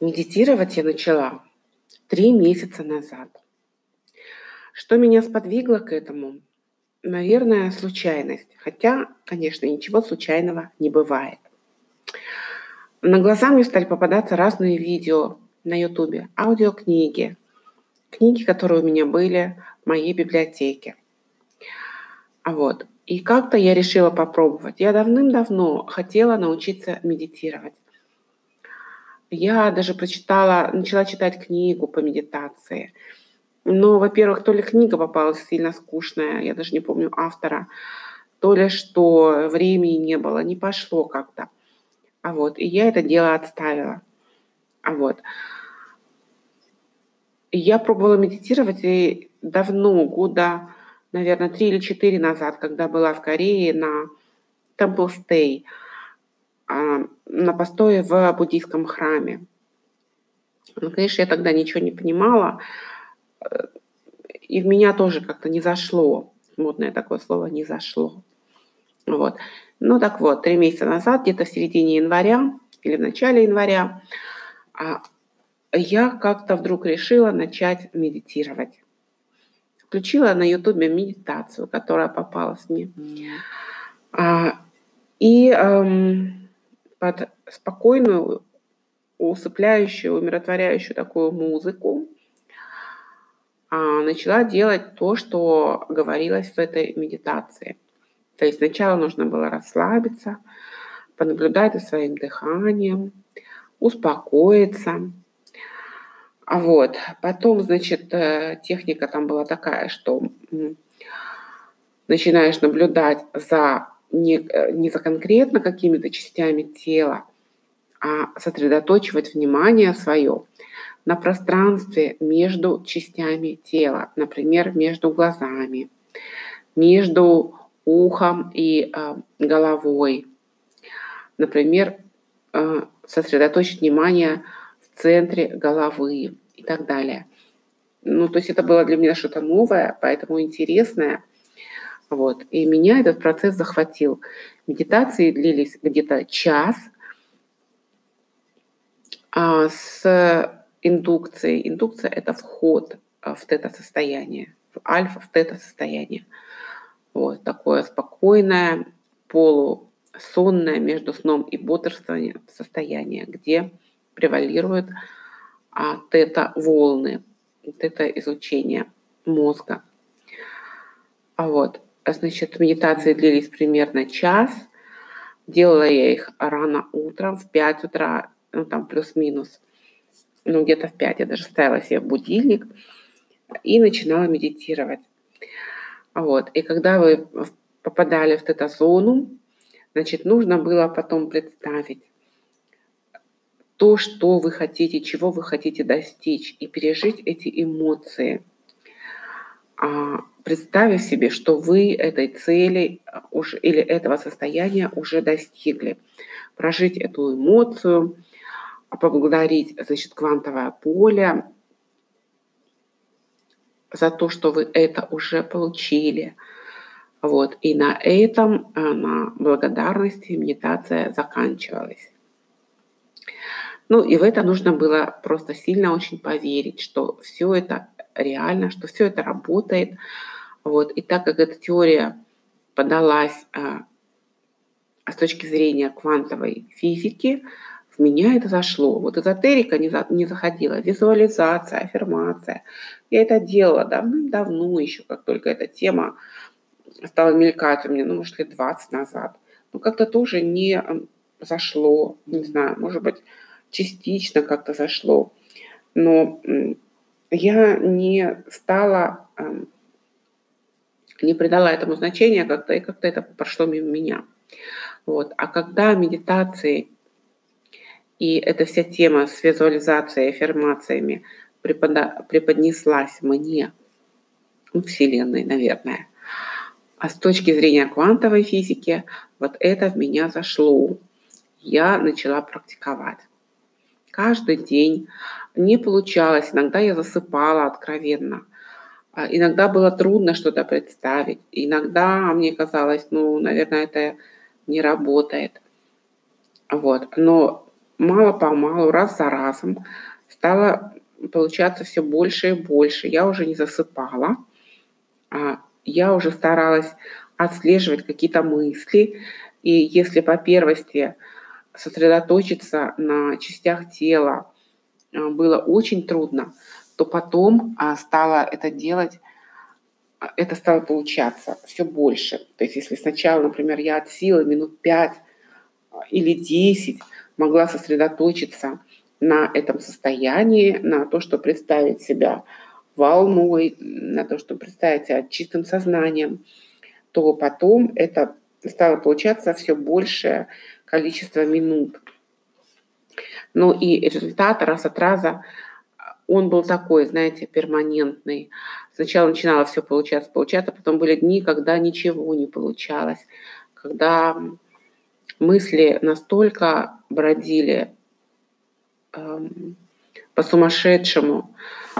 Медитировать я начала три месяца назад. Что меня сподвигло к этому? Наверное, случайность. Хотя, конечно, ничего случайного не бывает. На глаза мне стали попадаться разные видео на ютубе, аудиокниги, книги, которые у меня были в моей библиотеке. А вот. И как-то я решила попробовать. Я давным-давно хотела научиться медитировать. Я даже прочитала, начала читать книгу по медитации. Но, во-первых, то ли книга попалась сильно скучная, я даже не помню автора, то ли что времени не было, не пошло как-то. А вот, и я это дело отставила. А вот. Я пробовала медитировать и давно, года, наверное, три или четыре назад, когда была в Корее на Temple Stay – на постое в буддийском храме. Ну, конечно, я тогда ничего не понимала, э, и в меня тоже как-то не зашло, модное такое слово, не зашло. Вот. Ну так вот, три месяца назад, где-то в середине января или в начале января, а, я как-то вдруг решила начать медитировать. Включила на ютубе медитацию, которая попалась мне. А, и эм, под спокойную, усыпляющую, умиротворяющую такую музыку, а, начала делать то, что говорилось в этой медитации. То есть сначала нужно было расслабиться, понаблюдать за своим дыханием, успокоиться. А вот, потом, значит, э, техника там была такая, что начинаешь наблюдать за не, э, не за конкретно какими-то частями тела, а сосредоточивать внимание свое на пространстве между частями тела, например, между глазами, между ухом и э, головой. Например, э, сосредоточить внимание в центре головы и так далее. Ну, то есть это было для меня что-то новое, поэтому интересное. Вот. И меня этот процесс захватил. Медитации длились где-то час а с индукцией. Индукция – это вход а, в тета-состояние, в альфа, в тета-состояние. Вот такое спокойное, полусонное между сном и бодрствованием состояние, где превалируют а, тета-волны, тета-изучение мозга. А вот. Значит, медитации длились примерно час. Делала я их рано утром, в 5 утра, ну там плюс-минус, ну где-то в 5 я даже ставила себе будильник и начинала медитировать. Вот. И когда вы попадали в эту зону, значит, нужно было потом представить то, что вы хотите, чего вы хотите достичь, и пережить эти эмоции – а, представив себе, что вы этой цели а, уже, или этого состояния уже достигли. Прожить эту эмоцию, поблагодарить значит, квантовое поле за то, что вы это уже получили. Вот. И на этом, а, на благодарности медитация заканчивалась. Ну и в это нужно было просто сильно очень поверить, что все это реально, что все это работает. Вот. И так как эта теория подалась а, с точки зрения квантовой физики, в меня это зашло. Вот эзотерика не, за, не заходила, визуализация, аффирмация. Я это делала давным-давно еще, как только эта тема стала мелькать у меня, ну, может, лет 20 назад. Но как-то тоже не зашло, не знаю, может быть, частично как-то зашло. Но я не стала, эм, не придала этому значения как-то, и как-то это прошло мимо меня. Вот. А когда медитации и эта вся тема с визуализацией, аффирмациями препода- преподнеслась мне, ну, Вселенной, наверное, а с точки зрения квантовой физики, вот это в меня зашло. Я начала практиковать. Каждый день не получалось, иногда я засыпала откровенно. А иногда было трудно что-то представить. Иногда мне казалось, ну, наверное, это не работает. Вот. Но мало-помалу, раз за разом стало получаться все больше и больше. Я уже не засыпала, а я уже старалась отслеживать какие-то мысли. И если по первости сосредоточиться на частях тела было очень трудно, то потом а, стало это делать, а, это стало получаться все больше. То есть если сначала, например, я от силы минут 5 или 10 могла сосредоточиться на этом состоянии, на то, что представить себя волной, на то, что представить себя чистым сознанием, то потом это стало получаться все большее количество минут. Ну и результат раз от раза, он был такой, знаете, перманентный. Сначала начинало все получаться, получаться, потом были дни, когда ничего не получалось, когда мысли настолько бродили эм, по-сумасшедшему,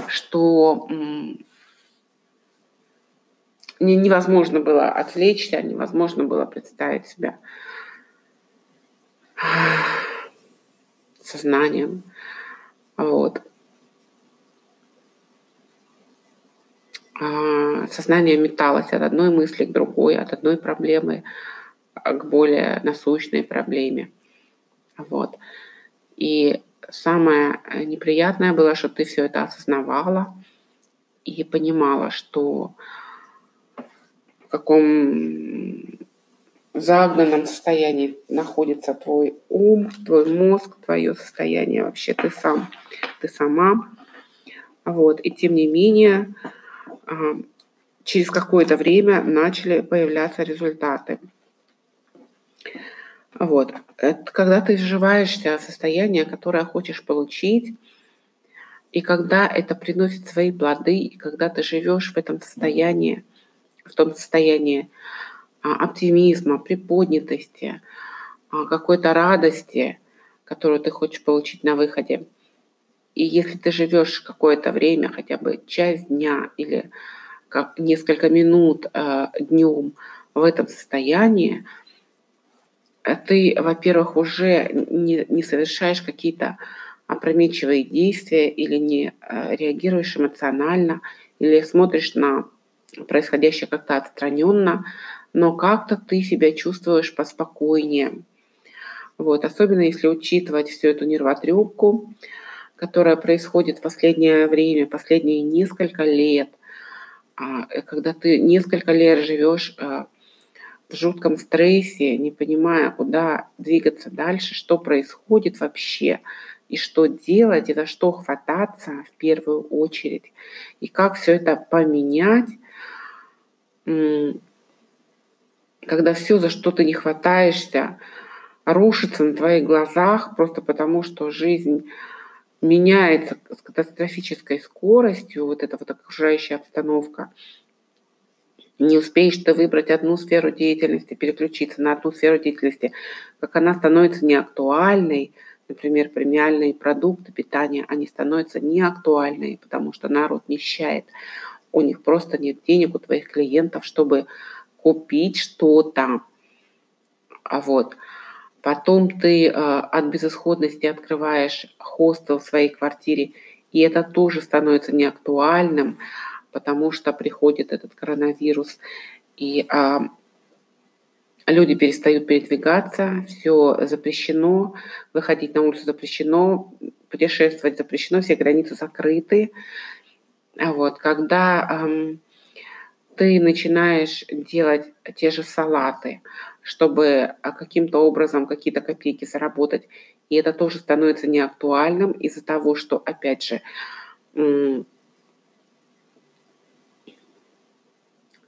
что эм, невозможно было отвлечься, невозможно было представить себя сознанием. Вот. А, сознание металось от одной мысли к другой, от одной проблемы к более насущной проблеме. Вот. И самое неприятное было, что ты все это осознавала и понимала, что в каком загнанном состоянии находится твой ум, твой мозг, твое состояние вообще, ты сам, ты сама. Вот. И тем не менее, а, через какое-то время начали появляться результаты. Вот. Это когда ты вживаешься в состояние, которое хочешь получить, и когда это приносит свои плоды, и когда ты живешь в этом состоянии, в том состоянии оптимизма, приподнятости, а, какой-то радости, которую ты хочешь получить на выходе. И если ты живешь какое-то время, хотя бы часть дня или как несколько минут э, днем в этом состоянии, э, ты, во-первых, уже не, не совершаешь какие-то опрометчивые действия или не э, реагируешь эмоционально, или смотришь на происходящее как-то отстраненно, но как-то ты себя чувствуешь поспокойнее. Вот, особенно если учитывать всю эту нервотрепку, которая происходит в последнее время, последние несколько лет, а, э, когда ты несколько лет живешь а, в жутком стрессе, не понимая, куда двигаться дальше, что происходит вообще, и что делать, и за что хвататься в первую очередь, и как все это поменять, когда все, за что ты не хватаешься, рушится на твоих глазах просто потому, что жизнь меняется с катастрофической скоростью, вот эта вот окружающая обстановка, не успеешь ты выбрать одну сферу деятельности, переключиться на одну сферу деятельности, как она становится неактуальной, например, премиальные продукты питания, они становятся неактуальными, потому что народ нищает. У них просто нет денег у твоих клиентов, чтобы купить что-то. А вот. Потом ты э, от безысходности открываешь хостел в своей квартире, и это тоже становится неактуальным, потому что приходит этот коронавирус, и э, люди перестают передвигаться, все запрещено, выходить на улицу запрещено, путешествовать запрещено, все границы закрыты. Вот, когда э, ты начинаешь делать те же салаты, чтобы а, каким-то образом какие-то копейки заработать. И это тоже становится неактуальным из-за того, что, опять же,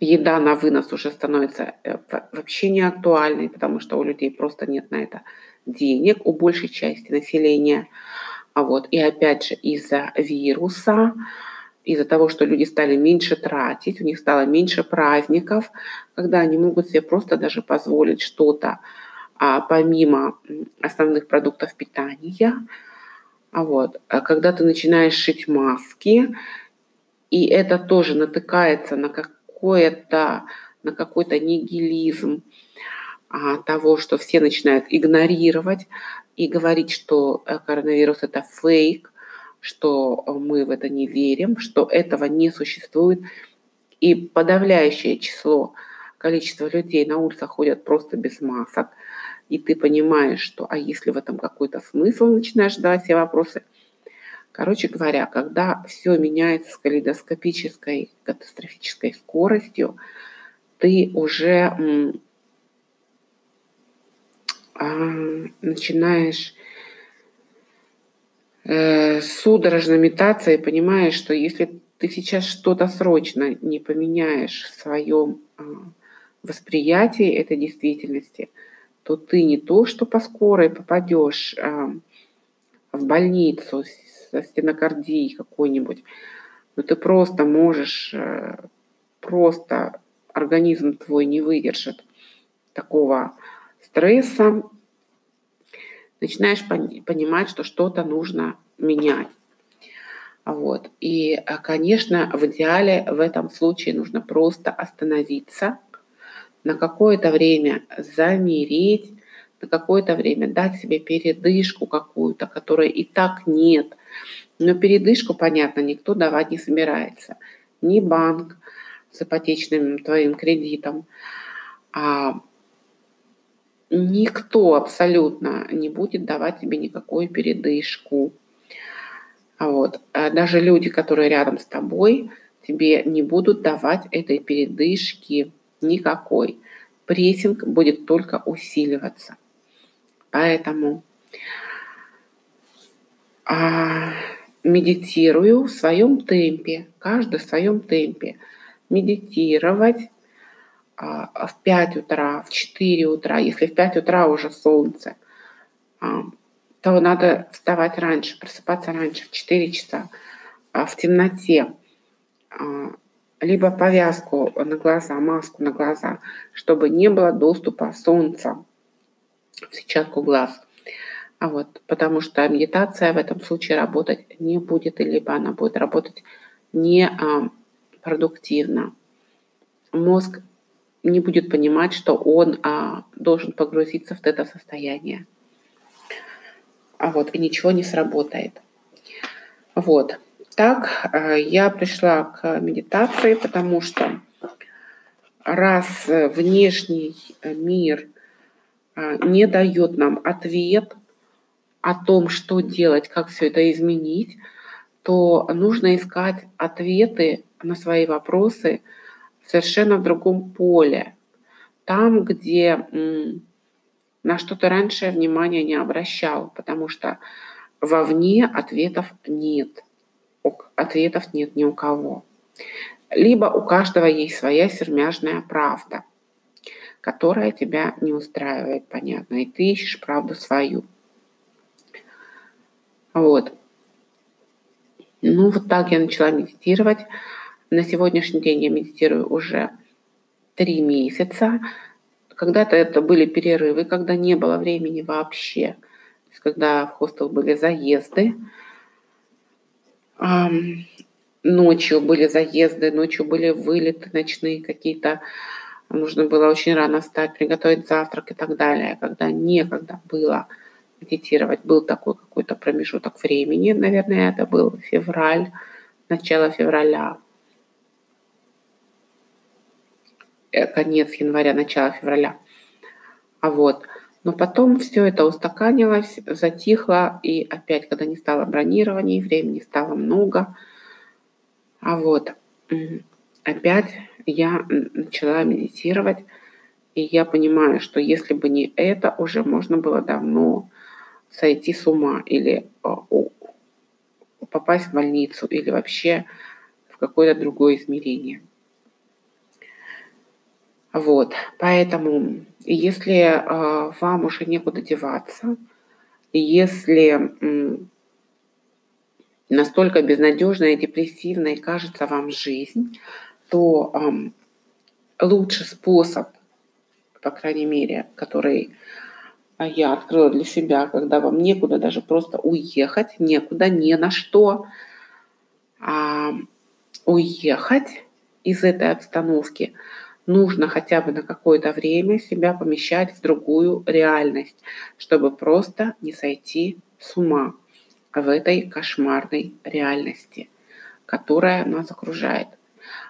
еда на вынос уже становится э, вообще не актуальной, потому что у людей просто нет на это денег, у большей части населения. А вот, и опять же, из-за вируса, из-за того, что люди стали меньше тратить, у них стало меньше праздников, когда они могут себе просто даже позволить что-то а, помимо основных продуктов питания. А вот, а когда ты начинаешь шить маски, и это тоже натыкается на какое-то, на какой-то нигилизм, а, того, что все начинают игнорировать и говорить, что э, коронавирус это фейк, что мы в это не верим, что этого не существует. И подавляющее число, количество людей на улицах ходят просто без масок. И ты понимаешь, что а если в этом какой-то смысл, начинаешь задавать себе вопросы. Короче говоря, когда все меняется с калейдоскопической, катастрофической скоростью, ты уже а, начинаешь э, судорожно метаться и понимаешь, что если ты сейчас что-то срочно не поменяешь в своем э, восприятии этой действительности, то ты не то, что по скорой попадешь э, в больницу со стенокардией какой-нибудь, но ты просто можешь, э, просто организм твой не выдержит такого стресса, начинаешь понимать, что что-то нужно менять. Вот. И, а, конечно, в идеале в этом случае нужно просто остановиться, на какое-то время замереть, на какое-то время дать себе передышку какую-то, которой и так нет. Но передышку, понятно, никто давать не собирается. Ни банк с ипотечным твоим кредитом, а никто абсолютно не будет давать тебе никакую передышку. Вот. А даже люди, которые рядом с тобой, тебе не будут давать этой передышки никакой. Прессинг будет только усиливаться. Поэтому а, медитирую в своем темпе, каждый в своем темпе. Медитировать в 5 утра, в 4 утра, если в 5 утра уже солнце, а, то надо вставать раньше, просыпаться раньше, в 4 часа, а, в темноте, либо повязку на глаза, маску на глаза, чтобы не было доступа солнца в сетчатку глаз. А вот, потому что медитация в этом случае работать не будет, либо она будет работать не а, продуктивно. Мозг не будет понимать, что он а, должен погрузиться в это состояние. А вот, и ничего не сработает. Вот. Так а, я пришла к медитации, потому что раз внешний мир а, не дает нам ответ о том, что делать, как все это изменить, то нужно искать ответы на свои вопросы – совершенно в другом поле. Там, где на что-то раньше внимания не обращал, потому что вовне ответов нет. Ответов нет ни у кого. Либо у каждого есть своя сермяжная правда, которая тебя не устраивает, понятно, и ты ищешь правду свою. Вот. Ну, вот так я начала медитировать. На сегодняшний день я медитирую уже три месяца. Когда-то это были перерывы, когда не было времени вообще. То есть, когда в хостел были заезды. Ночью были заезды, ночью были вылеты ночные какие-то. Нужно было очень рано встать, приготовить завтрак и так далее. Когда некогда было медитировать, был такой какой-то промежуток времени. Наверное, это был февраль, начало февраля. Э, конец января, начало февраля. А вот. Но потом все это устаканилось, затихло, и опять, когда не стало бронирований, времени стало много, а вот опять я начала медитировать, и я понимаю, что если бы не это, уже можно было давно сойти с ума или а, попасть в больницу или вообще в какое-то другое измерение. Вот, поэтому если э, вам уже некуда деваться, если э, настолько безнадежная и депрессивной кажется вам жизнь, то э, лучший способ, по крайней мере, который я открыла для себя, когда вам некуда даже просто уехать, некуда, не на что, а уехать из этой обстановки – нужно хотя бы на какое-то время себя помещать в другую реальность, чтобы просто не сойти с ума в этой кошмарной реальности, которая нас окружает.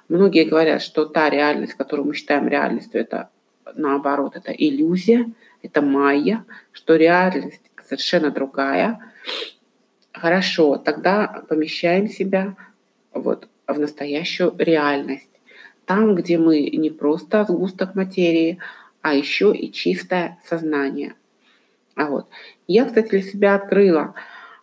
Многие говорят, что та реальность, которую мы считаем реальностью, это наоборот, это иллюзия, это майя, что реальность совершенно другая. Хорошо, тогда помещаем себя вот в настоящую реальность. Там, где мы не просто сгусток материи, а еще и чистое сознание. А вот. Я, кстати, для себя открыла,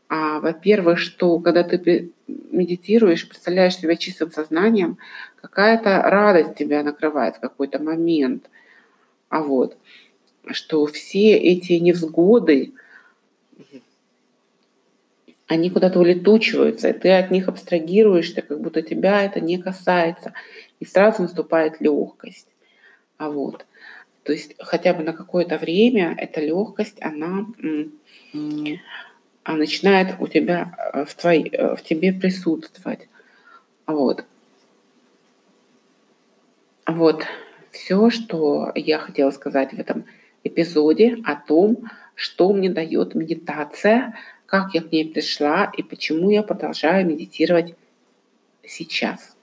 а, во-первых, что когда ты медитируешь, представляешь себя чистым сознанием, какая-то радость тебя накрывает в какой-то момент. А вот, что все эти невзгоды, они куда-то улетучиваются, и ты от них абстрагируешься, как будто тебя это не касается, и сразу наступает легкость. А вот, то есть хотя бы на какое-то время эта легкость, она а начинает у тебя э, в, твоей, э, в тебе присутствовать. Вот. Вот все, что я хотела сказать в этом эпизоде о том, что мне дает медитация, как я к ней пришла и почему я продолжаю медитировать сейчас.